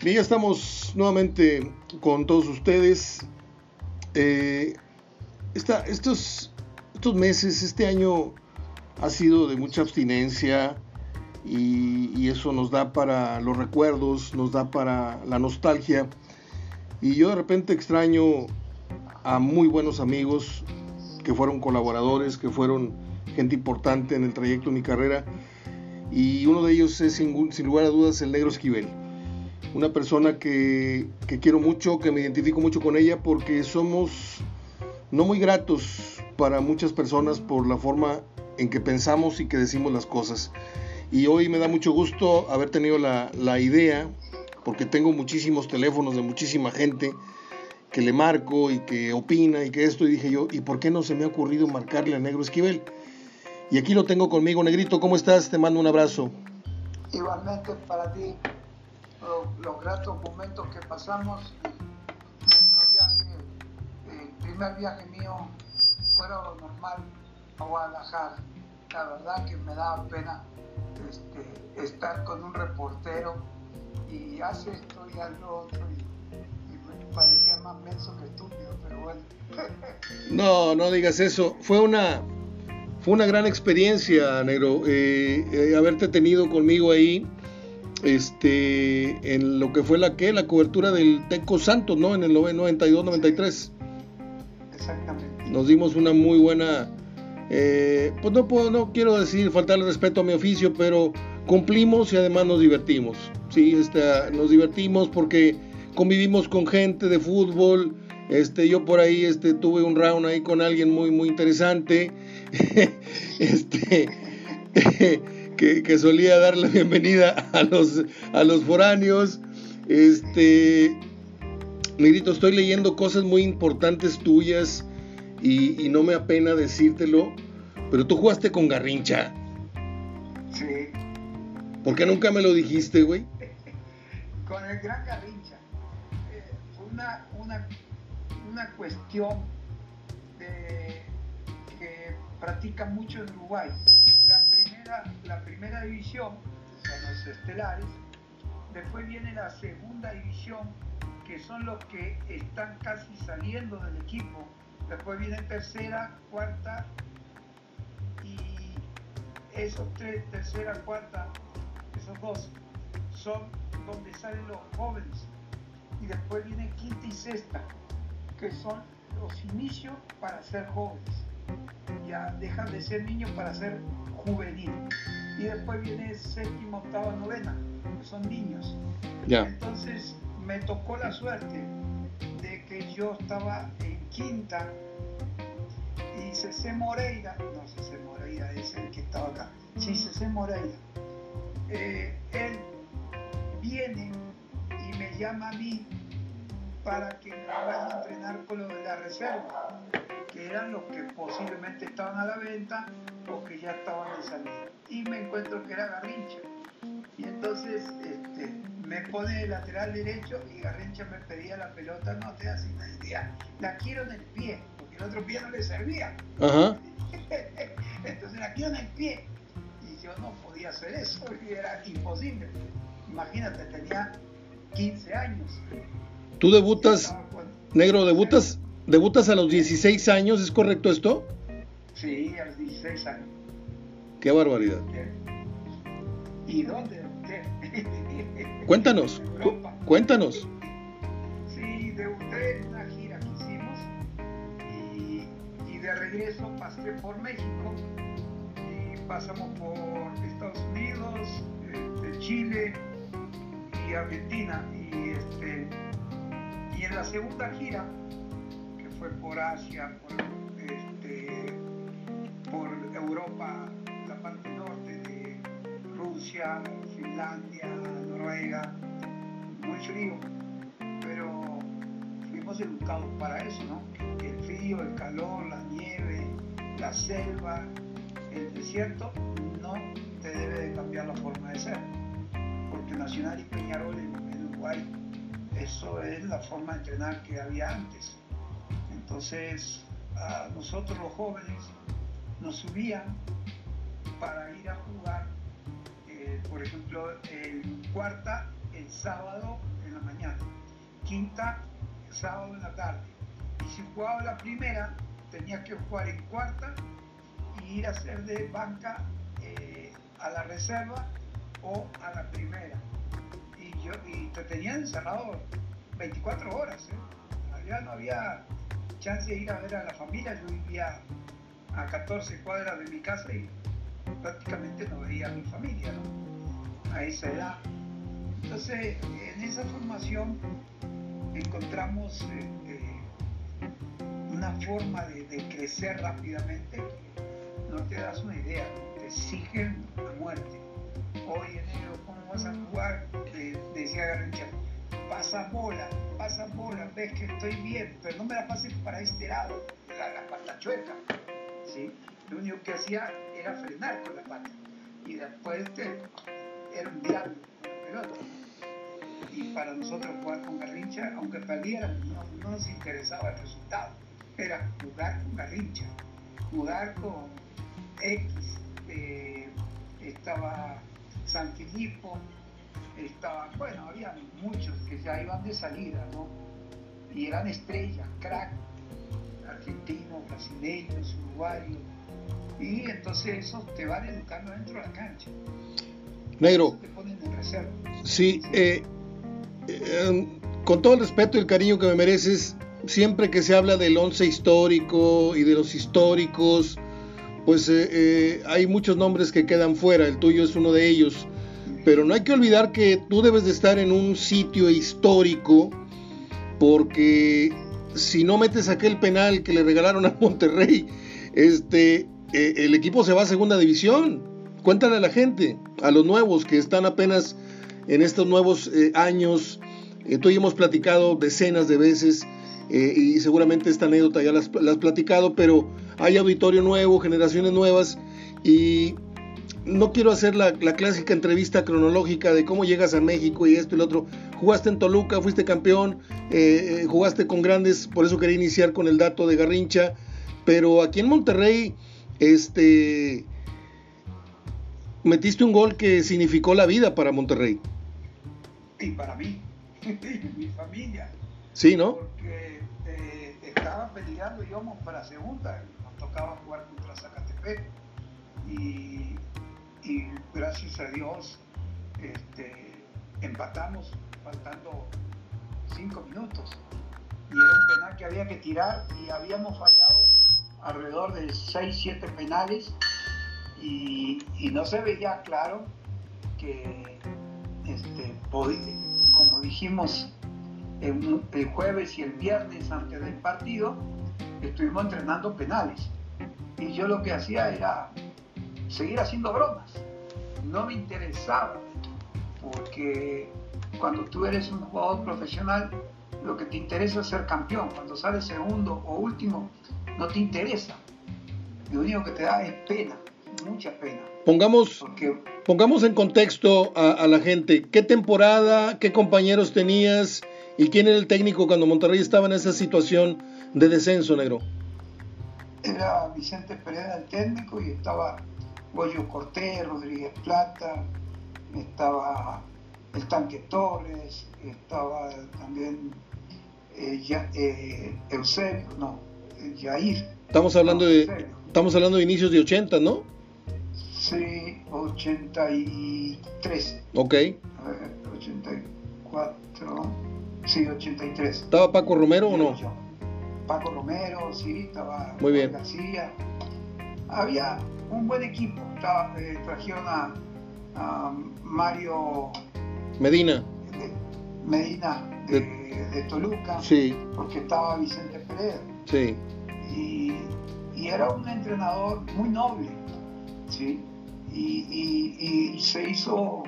Bien, ya estamos nuevamente con todos ustedes. Eh, estos, meses, este año ha sido de mucha abstinencia y, eso nos da para los recuerdos, nos da para la nostalgia. Y yo de repente extraño a muy buenos amigos que fueron colaboradores, que fueron gente importante en el trayecto de mi carrera. Y uno de ellos es sin lugar a dudas el negro Esquivel una persona que, quiero mucho, que me identifico mucho con ella porque somos no muy gratos para muchas personas por la forma en que pensamos y que decimos las cosas. Y hoy me da mucho gusto haber tenido la, la idea, porque tengo muchísimos teléfonos de muchísima gente que le marco y que opina y que esto, y dije yo, ¿y por qué no se me ha ocurrido marcarle a Negro Esquivel? Y aquí lo tengo conmigo, Negrito, ¿cómo estás? Te mando un abrazo. Igualmente para ti los, gratos momentos que pasamos. Nuestro viaje, el primer viaje mío fuera lo normal a Guadalajara. La verdad que me daba pena este, estar con un reportero y hace esto y hace lo otro. Y, me parecía más menso que estúpido, pero bueno. no, no digas eso. Fue una, fue una gran experiencia, negro, eh, eh, haberte tenido conmigo ahí este, en lo que fue la que la cobertura del Teco Santos, ¿no? En el 92-93. Exactamente. Nos dimos una muy buena, eh, pues no puedo, no quiero decir faltarle respeto a mi oficio, pero cumplimos y además nos divertimos. Sí, este, nos divertimos porque convivimos con gente de fútbol. Este, yo por ahí este, tuve un round ahí con alguien muy, muy interesante. este, que, solía dar la bienvenida a los, a los foráneos. Este, Negrito, estoy leyendo cosas muy importantes tuyas y, no me apena decírtelo, pero tú jugaste con Garrincha. Sí. ¿Por qué nunca me lo dijiste, güey? con el gran Garrincha. Eh, una, una, una cuestión de, que practica mucho en Uruguay la primera división, son los estelares, después viene la segunda división, que son los que están casi saliendo del equipo, después viene tercera, cuarta, y esos tres, tercera, cuarta, esos dos, son donde salen los jóvenes, y después viene quinta y sexta, que son los inicios para ser jóvenes. Ya dejan de ser niños para ser juvenil. Y después viene séptima, octava, novena, son niños. Entonces me tocó la suerte de que yo estaba en quinta y César Moreira, no César Moreira es el que estaba acá, sí César Moreira, eh, él viene y me llama a mí para que me vaya a entrenar con lo de la reserva, que eran los que posiblemente estaban a la venta o que ya estaban de salida. Y me encuentro que era Garrincha. Y entonces este, me pone de lateral derecho y Garrincha me pedía la pelota, no te das idea, la quiero en el pie, porque el otro pie no le servía. entonces la quiero en el pie. Y yo no podía hacer eso, era imposible. Imagínate, tenía 15 años. ¿Tú debutas, negro, debutas, debutas a los 16 años, ¿es correcto esto? Sí, a los 16 años. Qué barbaridad. ¿Y dónde? Cuéntanos, cuéntanos. Sí, debuté en una gira que hicimos y, de regreso pasé por México y pasamos por Estados Unidos, este, Chile y Argentina. Y, este, y en la segunda gira, fue por Asia, por este, por Europa, la parte norte de Rusia, Finlandia, Noruega, muy frío, pero fuimos educados para eso, ¿no? El frío, el calor, la nieve, la selva, el desierto, no te debe de cambiar la forma de ser, porque Nacional y Peñarol en Uruguay, eso es la forma de entrenar que había antes. Entonces, nosotros los jóvenes nos subían para ir a jugar, eh, por ejemplo, en cuarta, el sábado en la mañana, quinta sábado en la tarde. Y si jugaba la primera, tenía que jugar en cuarta y ir a hacer de banca eh, a la reserva o a la primera. Y, yo, y te tenían encerrado 24 horas. ¿eh? no había chance de ir a ver a la familia. Yo vivía a 14 cuadras de mi casa y prácticamente no veía a mi familia a esa edad. Entonces, en esa formación encontramos eh, eh, una forma de, crecer rápidamente. No te das una idea, te exigen a muerte. Oye, negro, ¿cómo vas a jugar? decía Garrincha, pasa bola, pasa bola, ves que estoy bien, pero no me la pases para este lado, la, pata chueca. ¿sí? Lo único que hacía era frenar con la pata. Y después era un diablo pelota. Y para nosotros jugar con Garrincha, aunque perdiéramos, no, nos interesaba el resultado. Era jugar con Garrincha, jugar con X. Eh, estaba San Filipo, estaba, bueno, había muchos que ya iban de salida, ¿no? Y eran estrellas, crack, argentinos, brasileños, uruguayos. Y entonces eso te van educando dentro de la cancha. Negro. Sí, eh, eh, con todo el respeto y el cariño que me mereces, siempre que se habla del once histórico y de los históricos, pues eh, hay muchos nombres que quedan fuera, el tuyo es uno de ellos, pero no hay que olvidar que tú debes de estar en un sitio histórico, porque si no metes aquel penal que le regalaron a Monterrey, este, el equipo se va a segunda división. Cuéntale a la gente, a los nuevos que están apenas en estos nuevos eh, años. Eh, tú y hemos platicado decenas de veces eh, y seguramente esta anécdota ya la has, platicado, pero hay auditorio nuevo, generaciones nuevas y no quiero hacer la, clásica entrevista cronológica de cómo llegas a México y esto y lo otro. Jugaste en Toluca, fuiste campeón, jugaste con grandes, por eso quería iniciar con el dato de Garrincha, pero aquí en Monterrey, este metiste un gol que significó la vida para Monterrey. Y para mí, y mi familia. Sí, ¿no? Porque eh, estaba peleando y íbamos para segunda, nos tocaba jugar contra Zacatepec. Y, gracias a Dios este, empatamos faltando cinco minutos. Y era un penal que había que tirar y habíamos fallado alrededor de 6, 7 penales y, no se veía claro que, este, como dijimos el, jueves y el viernes antes del partido, estuvimos entrenando penales. Y yo lo que hacía era seguir haciendo bromas. No me interesaba, porque cuando tú eres un jugador profesional, lo que te interesa es ser campeón. Cuando sales segundo o último, no te interesa. Lo único que te da es pena mucha pena. Pongamos, pongamos en contexto a, la gente, ¿qué temporada, qué compañeros tenías y quién era el técnico cuando Monterrey estaba en esa situación de descenso, negro? Era Vicente Pereira el técnico y estaba Goyo Cortés, Rodríguez Plata, estaba el Tanque Torres, estaba también eh, eh, Eusebio, no, eh, Jair. Estamos hablando de estamos hablando de inicios de 80, ¿no? Sí, 83. Ok. A ver, 84. Sí, 83. ¿Estaba Paco Romero o no? Paco Romero, sí, estaba Muy bien. García. Había un buen equipo. Eh, trajeron a, Mario Medina. Medina de, Toluca. Sí. Porque estaba Vicente Pérez. Sí. Y, y era un entrenador muy noble. ¿sí? y, se hizo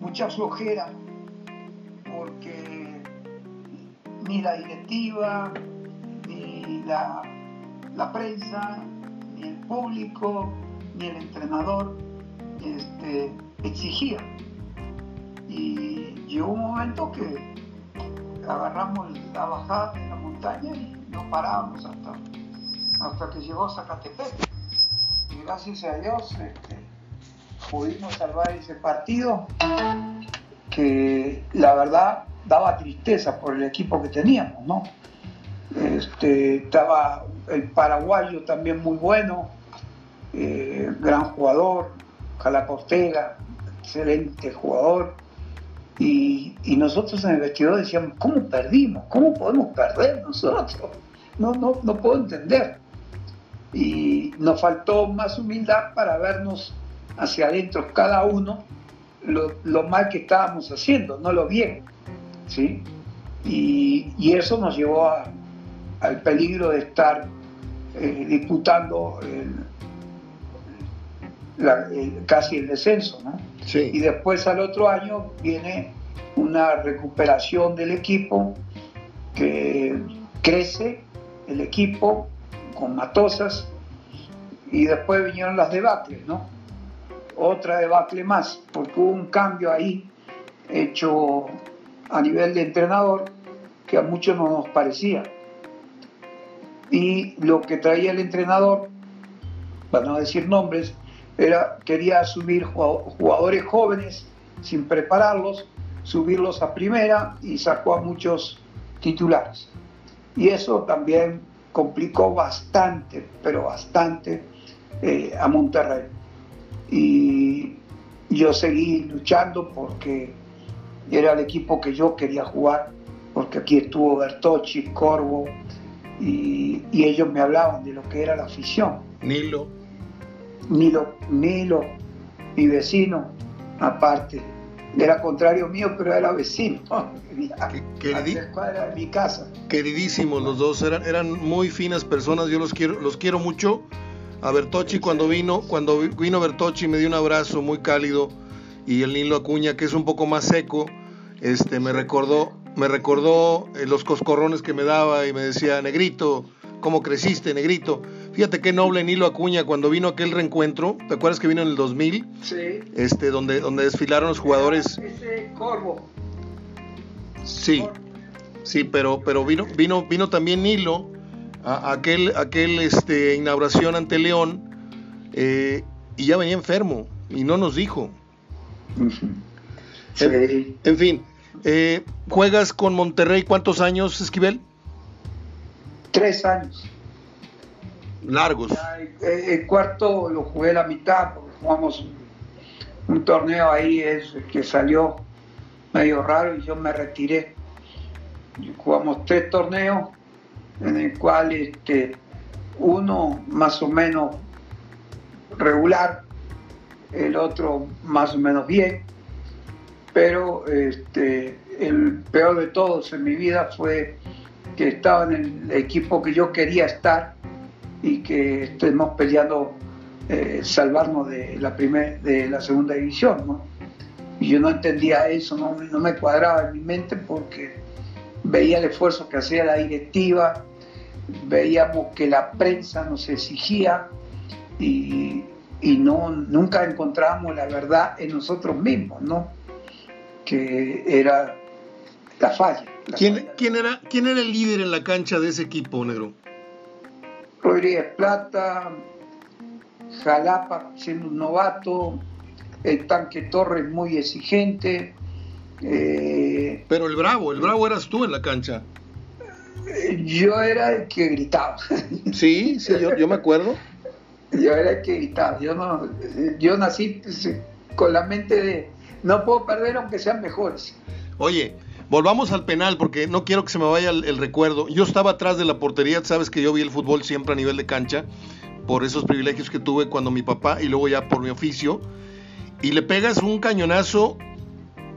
mucha flojera porque ni la directiva, ni la, prensa, ni el público, ni el entrenador este, exigía. Y llegó un momento que agarramos la bajada de la montaña y no parábamos hasta, hasta que llegó Zacatepec gracias a Dios este, pudimos salvar ese partido que la verdad daba tristeza por el equipo que teníamos, ¿no? Este, estaba el paraguayo también muy bueno, eh, gran jugador, Calaportega, excelente jugador. Y, nosotros en el vestidor decíamos, ¿cómo perdimos? ¿Cómo podemos perder nosotros? No, no, no puedo entender. Y nos faltó más humildad para vernos hacia adentro cada uno lo, mal que estábamos haciendo, no lo bien. ¿sí? Y, eso nos llevó al peligro de estar eh, disputando casi el descenso. ¿no? Y después al otro año viene una recuperación del equipo que crece el equipo con Matosas y después vinieron las debacles, ¿no? Otra debacle más, porque hubo un cambio ahí hecho a nivel de entrenador que a muchos no nos parecía. Y lo que traía el entrenador, para no decir nombres, era, quería subir jugadores jóvenes sin prepararlos, subirlos a primera y sacó a muchos titulares. Y eso también complicó bastante, pero bastante eh, a Monterrey. Y yo seguí luchando porque era el equipo que yo quería jugar, porque aquí estuvo Bertocci, Corvo, y, y ellos me hablaban de lo que era la afición. Nilo Nilo, Nilo, mi vecino, aparte. Era contrario mío, pero era vecino. de mi casa. Queridísimos los dos, eran, eran muy finas personas, yo los quiero, los quiero mucho. A Bertocci cuando vino, cuando vino Bertocci me dio un abrazo muy cálido y el Nilo Acuña, que es un poco más seco, este, me recordó, me recordó eh, los coscorrones que me daba y me decía, negrito, ¿cómo creciste, negrito? Fíjate qué noble Nilo Acuña cuando vino aquel reencuentro, ¿te acuerdas que vino en el 2000? Sí. Este, donde, donde desfilaron los jugadores. Ese Corvo. Sí. Sí, pero, pero vino, vino, vino también Nilo a, aquel, aquel este, inauguración ante León eh, y ya venía enfermo y no nos dijo. Sí. En, fin, eh, ¿juegas con Monterrey cuántos años, Esquivel? Tres años largos. el, cuarto lo jugué la mitad, porque jugamos un torneo ahí que salió medio raro y yo me retiré. Jugamos tres torneos en el cual este, uno más o menos regular, el otro más o menos bien, pero este, el peor de todos en mi vida fue que estaba en el equipo que yo quería estar y que estemos peleando eh, salvarnos de la, primer, de la segunda división. ¿no? Y yo no entendía eso, no, no me cuadraba en mi mente porque veía el esfuerzo que hacía la directiva, veíamos que la prensa nos exigía y, y no, nunca encontrábamos la verdad en nosotros mismos, ¿no? que era la falla. ¿Quién, ¿quién, era, ¿Quién era el líder en la cancha de ese equipo, negro? Rodríguez Plata, Jalapa siendo un novato, el tanque Torres muy exigente. Eh, Pero el bravo, el bravo eras tú en la cancha. Yo era el que gritaba. Sí, sí, yo, me acuerdo. Yo era el que gritaba. Yo, no, yo nací pues, con la mente de no puedo perder aunque sean mejores. Oye, Volvamos al penal porque no quiero que se me vaya el, recuerdo. Yo estaba atrás de la portería, sabes que yo vi el fútbol siempre a nivel de cancha por esos privilegios que tuve cuando mi papá y luego ya por mi oficio. Y le pegas un cañonazo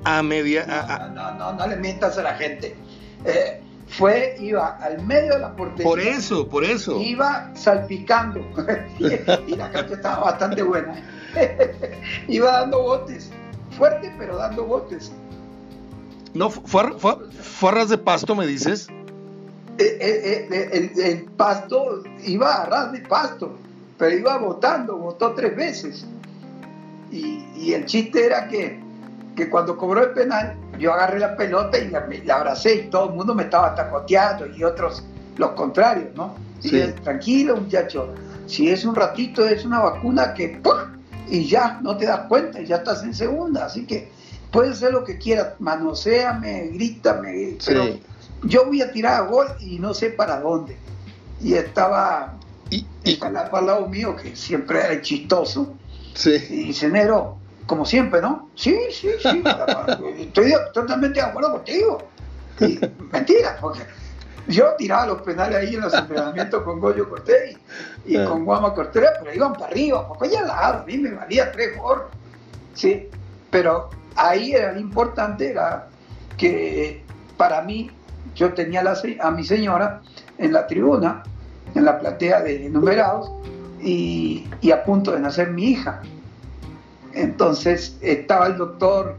a media... No, no, no, le mientas a la gente. Eh, fue, iba al medio de la portería. Por eso, por eso. Iba salpicando. y la cancha estaba bastante buena. iba dando botes. Fuerte, pero dando botes. No, fue, fue, de pasto, me dices. Eh, eh, eh, el, pasto iba a ras de pasto, pero iba votando, votó tres veces. Y, el chiste era que, que, cuando cobró el penal, yo agarré la pelota y la, abracé y todo el mundo me estaba tacoteando y otros los contrarios, ¿no? Y tranquilo muchacho, si es un ratito es una vacuna que ¡pum! y ya no te das cuenta y ya estás en segunda, así que puede hacer lo que quiera, manoseame, grítame, pero yo voy a tirar a gol y no sé para dónde. Y estaba y, y... al lado mío, que siempre era chistoso, sí. y dice, Nero, como siempre, ¿no? Sí, sí, sí, estoy totalmente de acuerdo contigo. Y, mentira, porque yo tiraba los penales ahí en los entrenamientos con Goyo Cortés y, ah. con Guama Cortés, pero iban para arriba, porque al lado, a mí me valía tres por. ¿sí? Pero ahí era importante, era que para mí, yo tenía a mi señora en la tribuna, en la platea de numerados, y, y a punto de nacer mi hija. Entonces estaba el doctor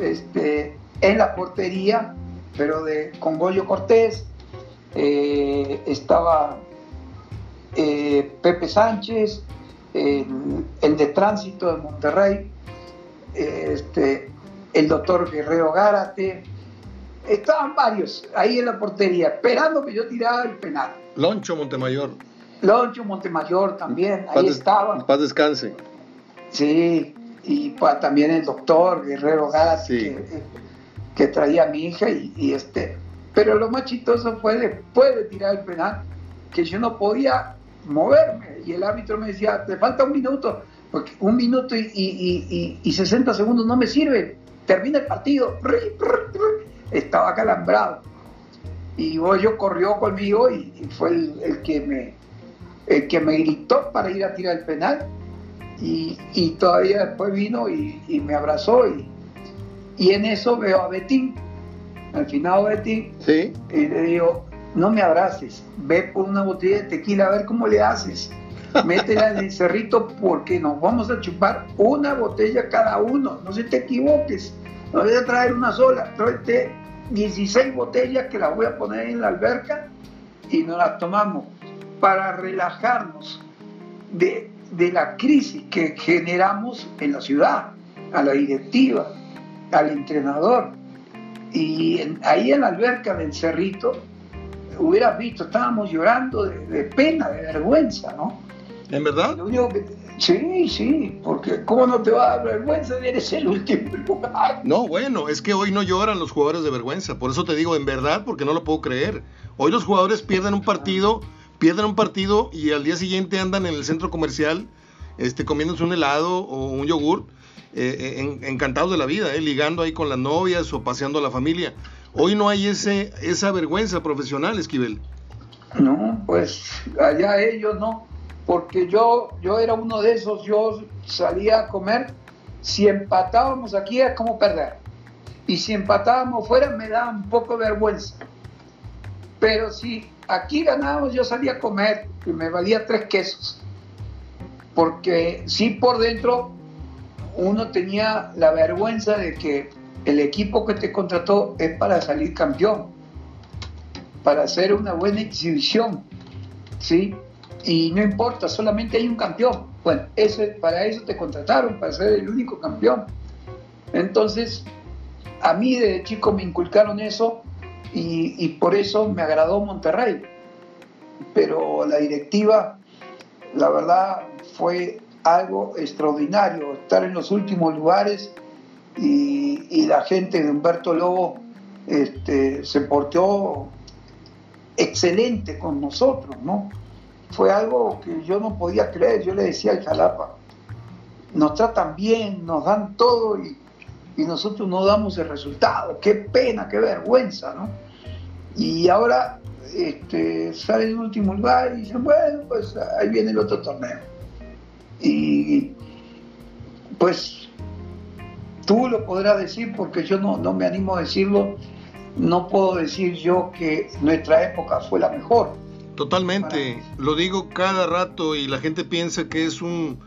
este, en la portería, pero de, con Goyo Cortés, eh, estaba eh, Pepe Sánchez, el, de tránsito de Monterrey, este, el doctor Guerrero Gárate, estaban varios ahí en la portería, esperando que yo tirara el penal. Loncho Montemayor. Loncho Montemayor también, ahí estaba. Paz descanse. Sí, y también el doctor Guerrero Gárate, que, traía a mi hija y este pero lo más chistoso fue después de tirar el penal, que yo no podía moverme y el árbitro me decía, te falta un minuto, porque un minuto y, y, y, 60 segundos no me sirve, termina el partido, estaba calambrado. Y yo corrió conmigo y, fue el, que me, el que me gritó para ir a tirar el penal. Y, todavía después vino y, me abrazó y, y en eso veo a Betín al final Betty, ¿Sí? y le digo, no me abraces, ve por una botella de tequila a ver cómo le haces. Métela en el cerrito porque nos vamos a chupar una botella cada uno, no se te equivoques. No voy a traer una sola, tráete 16 botellas que las voy a poner en la alberca y nos las tomamos para relajarnos de, de la crisis que generamos en la ciudad, a la directiva, al entrenador, y ahí en la alberca del cerrito, hubieras visto, estábamos llorando de, pena, de vergüenza, ¿no? ¿En verdad? sí, sí, porque ¿cómo no te va a dar vergüenza? Eres el último lugar. No, bueno, es que hoy no lloran los jugadores de vergüenza, por eso te digo en verdad, porque no lo puedo creer. Hoy los jugadores pierden un partido, pierden un partido y al día siguiente andan en el centro comercial este, comiéndose un helado o un yogur eh, eh encantados de la vida, eh, ligando ahí con las novias o paseando a la familia. Hoy no hay ese, esa vergüenza profesional, Esquivel. No, pues allá ellos no, porque yo, yo era uno de esos, yo salía a comer, si empatábamos aquí es como perder, y si empatábamos fuera me daba un poco de vergüenza, pero si aquí ganábamos yo salía a comer y me valía tres quesos, porque sí por dentro uno tenía la vergüenza de que el equipo que te contrató es para salir campeón, para hacer una buena exhibición, ¿sí? Y no importa, solamente hay un campeón. Bueno, eso, para eso te contrataron, para ser el único campeón. Entonces, a mí de chico me inculcaron eso y, y por eso me agradó Monterrey. Pero la directiva, la verdad, fue algo extraordinario, estar en los últimos lugares y, la gente de Humberto Lobo este, se portó excelente con nosotros, ¿no? Fue algo que yo no podía creer, yo le decía al Jalapa, nos tratan bien, nos dan todo y, nosotros no damos el resultado, qué pena, qué vergüenza, ¿no? Y ahora este, sale en último lugar y dicen, bueno, pues ahí viene el otro torneo. Y pues tú lo podrás decir porque yo no, no me animo a decirlo. No puedo decir yo que nuestra época fue la mejor. Totalmente, lo digo cada rato y la gente piensa que es un,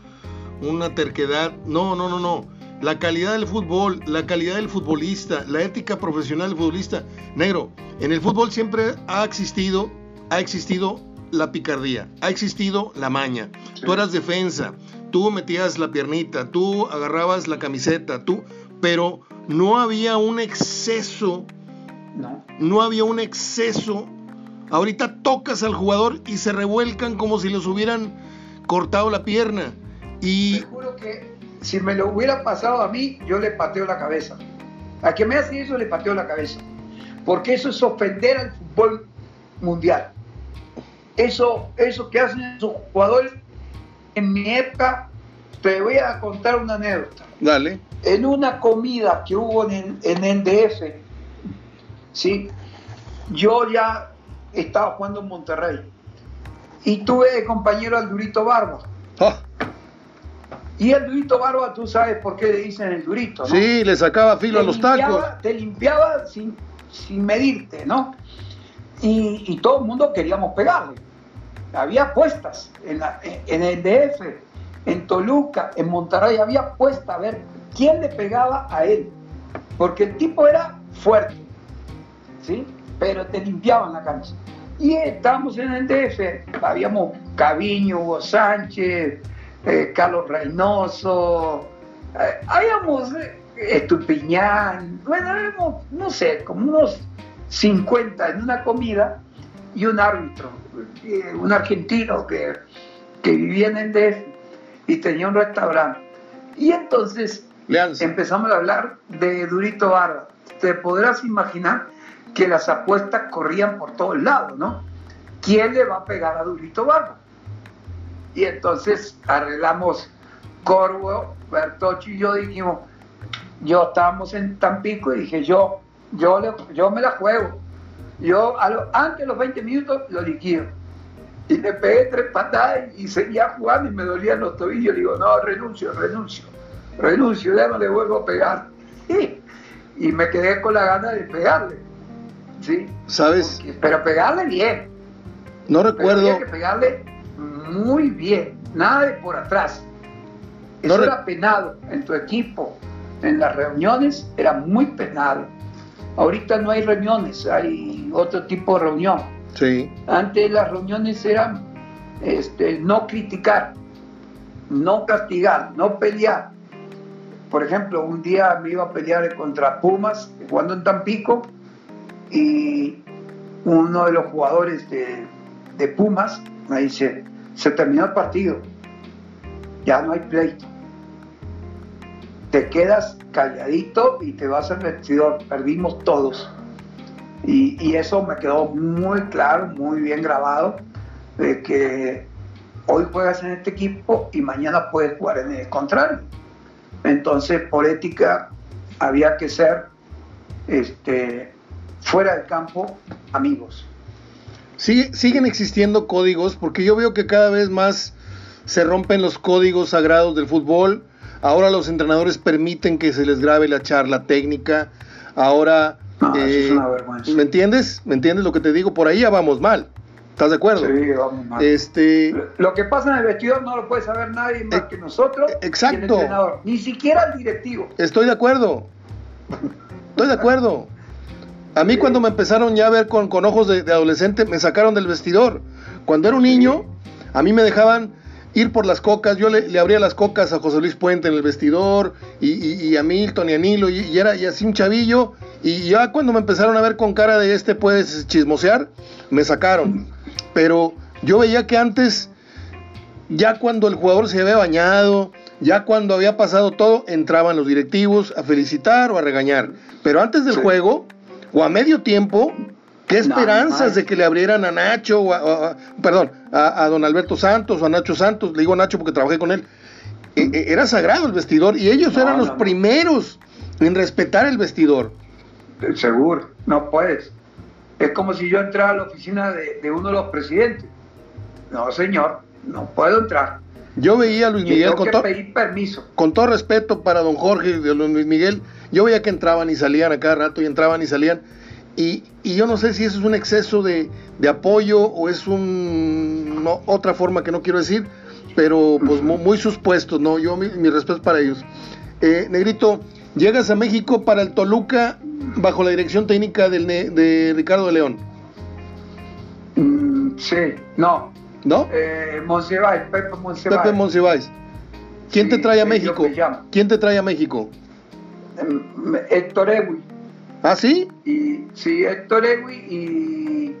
una terquedad. No, no, no, no. La calidad del fútbol, la calidad del futbolista, la ética profesional del futbolista. Negro, en el fútbol siempre ha existido, ha existido la picardía, ha existido la maña. Tú eras defensa, tú metías la piernita, tú agarrabas la camiseta, tú, pero no había un exceso, no, no había un exceso. Ahorita tocas al jugador y se revuelcan como si les hubieran cortado la pierna. Y Te juro que si me lo hubiera pasado a mí, yo le pateo la cabeza. A que me hace eso le pateo la cabeza. Porque eso es ofender al fútbol mundial. Eso, eso que hacen esos jugadores, en mi época, te voy a contar una anécdota. Dale. En una comida que hubo en, en el DF, ¿sí? yo ya estaba jugando en Monterrey y tuve de compañero al Durito Barba. Ah, Y el Durito Barba, tú sabes por qué le dicen el Durito, ¿no? sí, le sacaba filo a Te los tacos. limpiaba- Te limpiaba sin, sin medirte, ¿no? Y, y todo el mundo queríamos pegarle. Había apuestas en, la- en el DF, en Toluca, en Monterrey, había apuestas a ver quién le pegaba a él. Porque el tipo era fuerte, ¿sí? Pero te limpiaban la cancha. Y estábamos en el DF, habíamos Caviño, Hugo Sánchez, eh, Carlos Reynoso, eh, habíamos eh, Estupiñán, bueno, habíamos, no sé, como unos 50 en una comida y un árbitro, eh, un argentino que, que vivía en el DF y tenía un restaurante. Y entonces Leanza. empezamos a hablar de Durito Barba. Te podrás imaginar que las apuestas corrían por todos lados, ¿no? ¿Quién le va a pegar a Durito Barba? Y entonces arreglamos Corvo, Bertocci y yo dijimos, yo estábamos en Tampico y dije, yo, yo, le- yo me la juego. Yo antes de los 20 minutos lo liquido. Y le pegué tres patadas y seguía jugando y me dolían los tobillos. digo, no, renuncio, renuncio, renuncio, ya no le vuelvo a pegar. Y me quedé con la gana de pegarle. ¿Sí? ¿Sabes? Porque- pero pegarle bien. No Pero recuerdo. había que pegarle muy bien, nada de por atrás. Eso era penado en tu equipo. En las reuniones era muy penado. Ahorita no hay reuniones, hay otro tipo de reunión. Sí. Antes las reuniones eran este, no criticar, no castigar, no pelear. Por ejemplo, un día me iba a pelear contra Pumas, jugando en Tampico, y uno de los jugadores de, de Pumas me dice, se terminó el partido, ya no hay pleito. Te quedas calladito y te vas al vestidor, perdimos todos. Y, y eso me quedó muy claro, muy bien grabado, de que hoy juegas en este equipo y mañana puedes jugar en el contrario. Entonces, por ética, había que ser este, fuera del campo amigos. Sigue- siguen existiendo códigos porque yo veo que cada vez más se rompen los códigos sagrados del fútbol. Ahora los entrenadores permiten que se les grabe la charla técnica. Ahora, No, es eh, una vergüenza. ¿me entiendes? ¿Me entiendes lo que te digo? Por ahí ya vamos mal. ¿Estás de acuerdo? Sí, vamos mal. Este, Lo que pasa en el vestidor no lo puede saber nadie más Eh, que nosotros exacto. y el entrenador, ni siquiera el directivo. Estoy de acuerdo. Estoy de acuerdo. A mí cuando me empezaron ya a ver con, con ojos de, de adolescente, me sacaron del vestidor. Cuando era un niño, a mí me dejaban ir por las cocas. Yo le, le abría las cocas a José Luis Puente en el vestidor y, y- y a Milton y a Nilo y, y era y así un chavillo. Y ya cuando me empezaron a ver con cara de este puedes chismosear, me sacaron. Pero yo veía que antes ya cuando el jugador se había bañado, ya cuando había pasado todo, entraban los directivos a felicitar o a regañar. Pero antes del Sí. juego, o a medio tiempo, qué esperanzas de que le abrieran a Nacho, o a- o a- perdón, a, a don Alberto Santos o a Nacho Santos, le digo Nacho porque trabajé con él. E- e- Era sagrado el vestidor y ellos No, eran los no, primeros en respetar el vestidor. Seguro, no puedes. Es como si yo entrara a la oficina de, de uno de los presidentes. No, señor, no puedo entrar. Yo veía a Luis Miguel con, to- pedir permiso. con todo respeto para don Jorge y don Luis Miguel, yo veía que entraban y salían a cada rato y entraban y salían. Y, y yo no sé si eso es un exceso de, de apoyo o es un, no, otra forma que no quiero decir, pero pues mu- muy, sus puestos, ¿no? Yo mi, mi respeto para ellos. Eh, Negrito, llegas a México para el Toluca bajo la dirección técnica del de Ricardo de León, Mm, sí, no. ¿no? Eh, Monsiváis, Pepe Monsiváis. Pepe Monsiváis. ¿Quién te trae a México? ¿Quién te trae a México? Em, Héctor Ewi. ¿Ah, sí? Y, sí, Héctor Ewi y,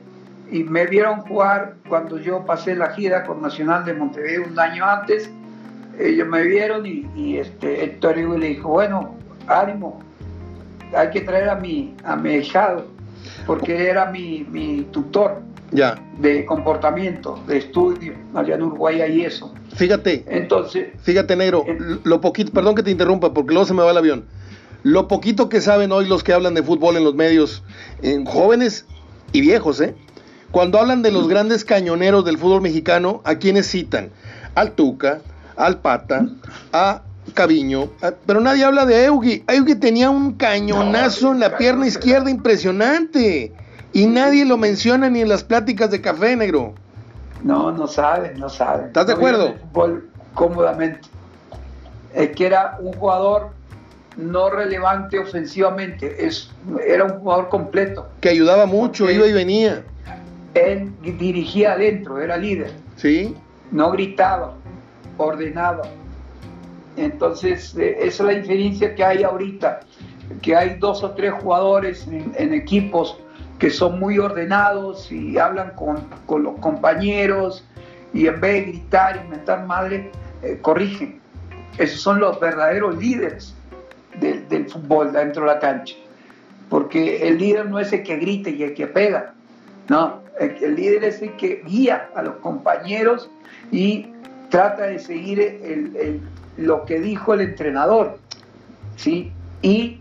y me vieron jugar cuando yo pasé la gira con Nacional de Montevideo un año antes. Ellos me vieron y, y, este, Héctor Ewi le dijo, bueno, ánimo, hay que traer a mi, a mi hijado, porque era mi, mi tutor Ya. de comportamiento, de estudio, allá en Uruguay hay eso. Fíjate, Entonces, fíjate, negro, lo poquito, perdón que te interrumpa, porque luego se me va el avión. Lo poquito que saben hoy los que hablan de fútbol en los medios, en jóvenes y viejos, ¿eh? Cuando hablan de los grandes cañoneros del fútbol mexicano, ¿a quiénes citan? Al Tuca, al Pata, a Caviño, a- pero nadie habla de Eugi. Eugi tenía un cañonazo en la pierna izquierda impresionante y nadie lo menciona ni en las pláticas de café, negro. no, no saben, no saben. ¿Estás de acuerdo? fútbol cómodamente. Es que era un jugador no relevante ofensivamente, es, era un jugador completo. Que ayudaba mucho, iba y venía. Él dirigía adentro, era líder. ¿Sí? no gritaba, ordenaba. Entonces, eh, esa es la diferencia que hay ahorita, que hay dos o tres jugadores en, en equipos que son muy ordenados y hablan con, con los compañeros y en vez de gritar y mentar madre, eh, corrigen. Esos son los verdaderos líderes del, fútbol dentro de la cancha. Porque el líder no es el que grita y el que pega, no, el, líder es el que guía a los compañeros y trata de seguir lo que dijo el entrenador, ¿sí? Y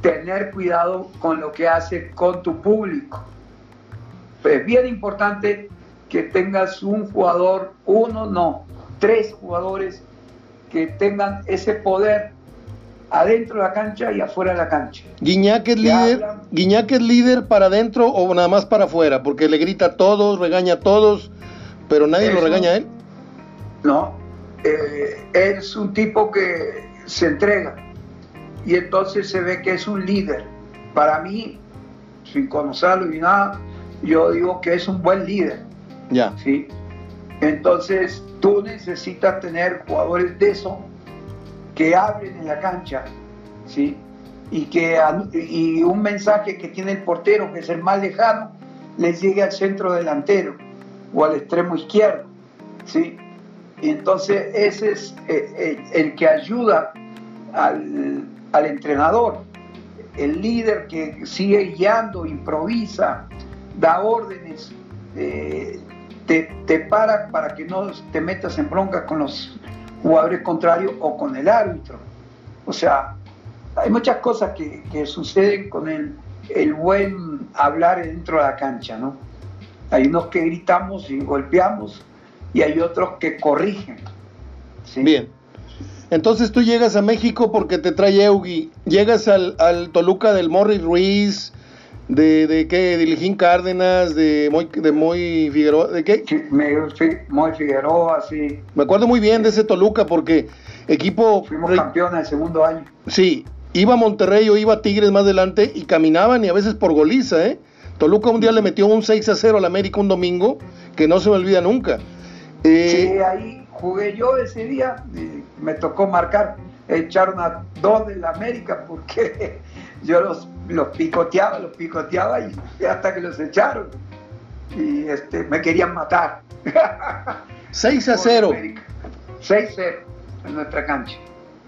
tener cuidado con lo que hace con tu público. Es bien importante que tengas un jugador, uno no, tres jugadores que tengan ese poder adentro de la cancha y afuera de la cancha. Guiñac es líder. Guiñac es líder para adentro o nada más para afuera, porque le grita a todos, regaña a todos, pero nadie lo regaña a él. ¿no? Eh, es un tipo que se entrega y entonces se ve que es un líder. Para mí, sin conocerlo ni nada, yo digo que es un buen líder, Ya. ¿sí? Entonces tú necesitas tener jugadores de eso que hablen en la cancha, ¿sí? Y que y un mensaje que tiene el portero, que es el más lejano, les llegue al centro delantero o al extremo izquierdo, ¿sí? Y entonces ese es eh, el, el que ayuda al, al entrenador, el líder que sigue guiando, improvisa, da órdenes, eh, te, te para para que no te metas en bronca con los jugadores contrarios o con el árbitro. O sea, hay muchas cosas que, que suceden con el, el buen hablar dentro de la cancha, ¿no? Hay unos que gritamos y golpeamos y hay otros que corrigen. Bien. Entonces tú llegas a México porque te trae Eugi. Llegas al, al Toluca del Morris Ruiz, de, de qué, de Lijín Cárdenas, de Moy, de Moy Figueroa, ¿de qué? Sí, muy Figueroa, sí. Me acuerdo muy bien de ese Toluca porque equipo... Fuimos campeones el segundo año. Sí, iba a Monterrey o iba a Tigres más adelante y caminaban y a veces por goliza, ¿eh? Toluca un día le metió un 6 a 0 al América un domingo que no se me olvida nunca. Eh, Sí, ahí jugué yo ese día, y me tocó marcar, echaron a dos de la América porque yo los, los picoteaba, los picoteaba y hasta que los echaron. Y este, me querían matar. 6 a 0 6-0 en nuestra cancha.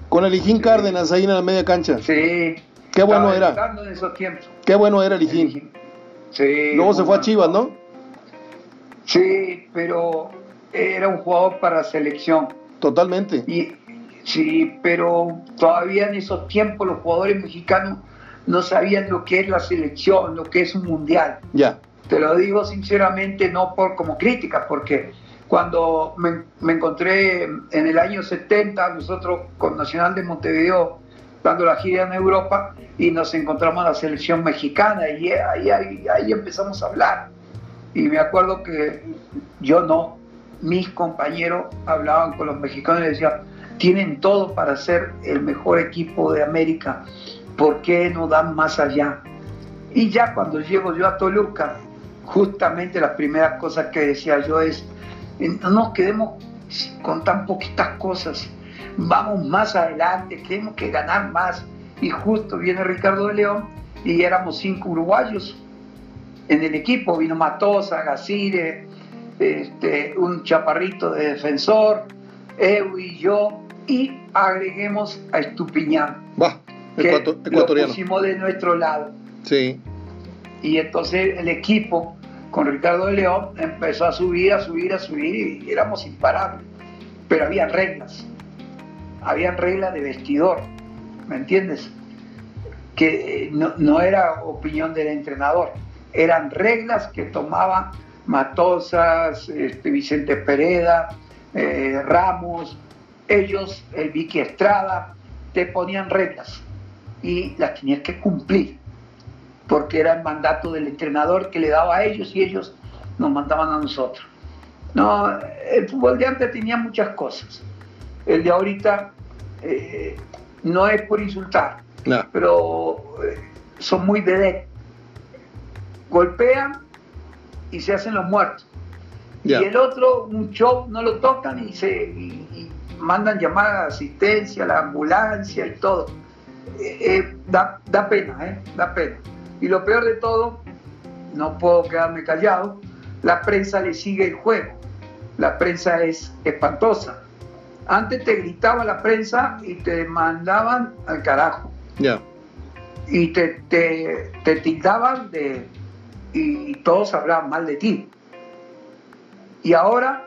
con el Lijín Cárdenas ahí en la media cancha. Sí. Qué bueno era. debutando en esos tiempos. Qué bueno era el Lijín. Sí. Luego se fue a. Chivas, ¿no? Sí, pero era un jugador para selección. Totalmente. Y, sí, pero todavía en esos tiempos los jugadores mexicanos no sabían lo que es la selección, lo que es un mundial. Ya. Te lo digo sinceramente, no por como crítica, porque cuando me, me encontré en el año 70, nosotros con Nacional de Montevideo, dando la gira en Europa, y nos encontramos a la selección mexicana, y ahí, ahí, ahí empezamos a hablar. Y me acuerdo que yo no, mis compañeros hablaban con los mexicanos y decían, tienen todo para ser el mejor equipo de América, ¿por qué no dan más allá? Y ya cuando llego yo a Toluca, justamente las primeras cosas que decía yo es, no nos quedemos con tan poquitas cosas, vamos más adelante, tenemos que ganar más. Y justo viene Ricardo de León y éramos cinco uruguayos en el equipo, vino Matosa, Gacire, este, un chaparrito de defensor, Eu y yo, y agreguemos a Estupiñán. Va. ecuatoriano. Lo pusimos de nuestro lado. Sí. Y entonces el equipo con Ricardo de León empezó a subir, a subir, a subir y éramos imparables. Pero había reglas. Había reglas de vestidor. ¿Me entiendes? Que eh, no, era opinión del entrenador. Eran reglas que tomaba Matosas, este, Vicente Pereda, eh, Ramos, ellos, el Vicky Estrada, te ponían reglas y las tenías que cumplir, porque era el mandato del entrenador que le daba a ellos y ellos nos mandaban a nosotros. No, el fútbol de antes tenía muchas cosas. El de ahorita eh, no es por insultar, pero eh, son muy de Golpean y se hacen los muertos. Y el otro, un show, no lo tocan y se mandan llamar a asistencia, a la ambulancia y todo. Eh, eh, da, da, pena, ¿eh? Da pena. Y lo peor de todo, no puedo quedarme callado, la prensa le sigue el juego. La prensa es espantosa. Antes te gritaba la prensa y te mandaban al carajo. Ya. Y te, te, te tildaban de... Y todos hablaban mal de ti. Y ahora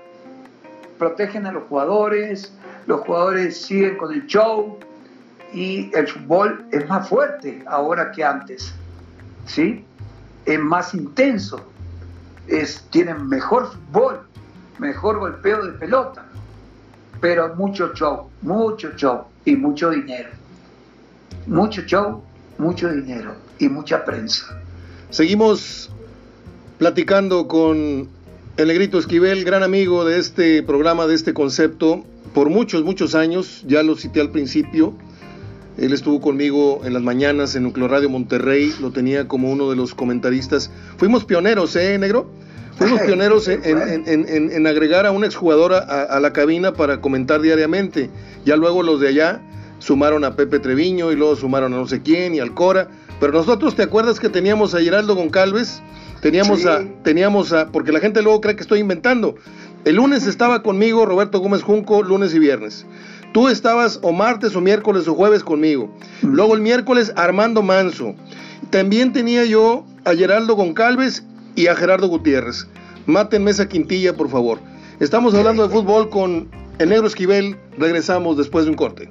protegen a los jugadores, los jugadores siguen con el show y el fútbol es más fuerte ahora que antes, ¿sí? Es más intenso, es, tienen mejor fútbol, mejor golpeo de pelota, pero mucho show, mucho show y mucho dinero. Mucho show, mucho dinero y mucha prensa. Seguimos platicando con el Negrito Esquivel, gran amigo de este programa, de este concepto, por muchos, muchos años, ya lo cité al principio, él estuvo conmigo en las mañanas en Nucleo Radio Monterrey, lo tenía como uno de los comentaristas. Fuimos pioneros, ¿eh, negro? Fuimos pioneros en, agregar a un exjugador a, a, la cabina para comentar diariamente. Ya luego los de allá sumaron a Pepe Treviño y luego sumaron a no sé quién y al Cora. Pero nosotros, ¿te acuerdas que teníamos a Geraldo Goncalves? Teníamos a, teníamos a, porque la gente luego cree que estoy inventando. El lunes estaba conmigo Roberto Gómez Junco, lunes y viernes. Tú estabas o martes o miércoles o jueves conmigo. Luego el miércoles Armando Manso. También tenía yo a Geraldo Goncalves y a Gerardo Gutiérrez. Mátenme esa quintilla, por favor. Estamos hablando de fútbol con el negro Esquivel. Regresamos después de un corte.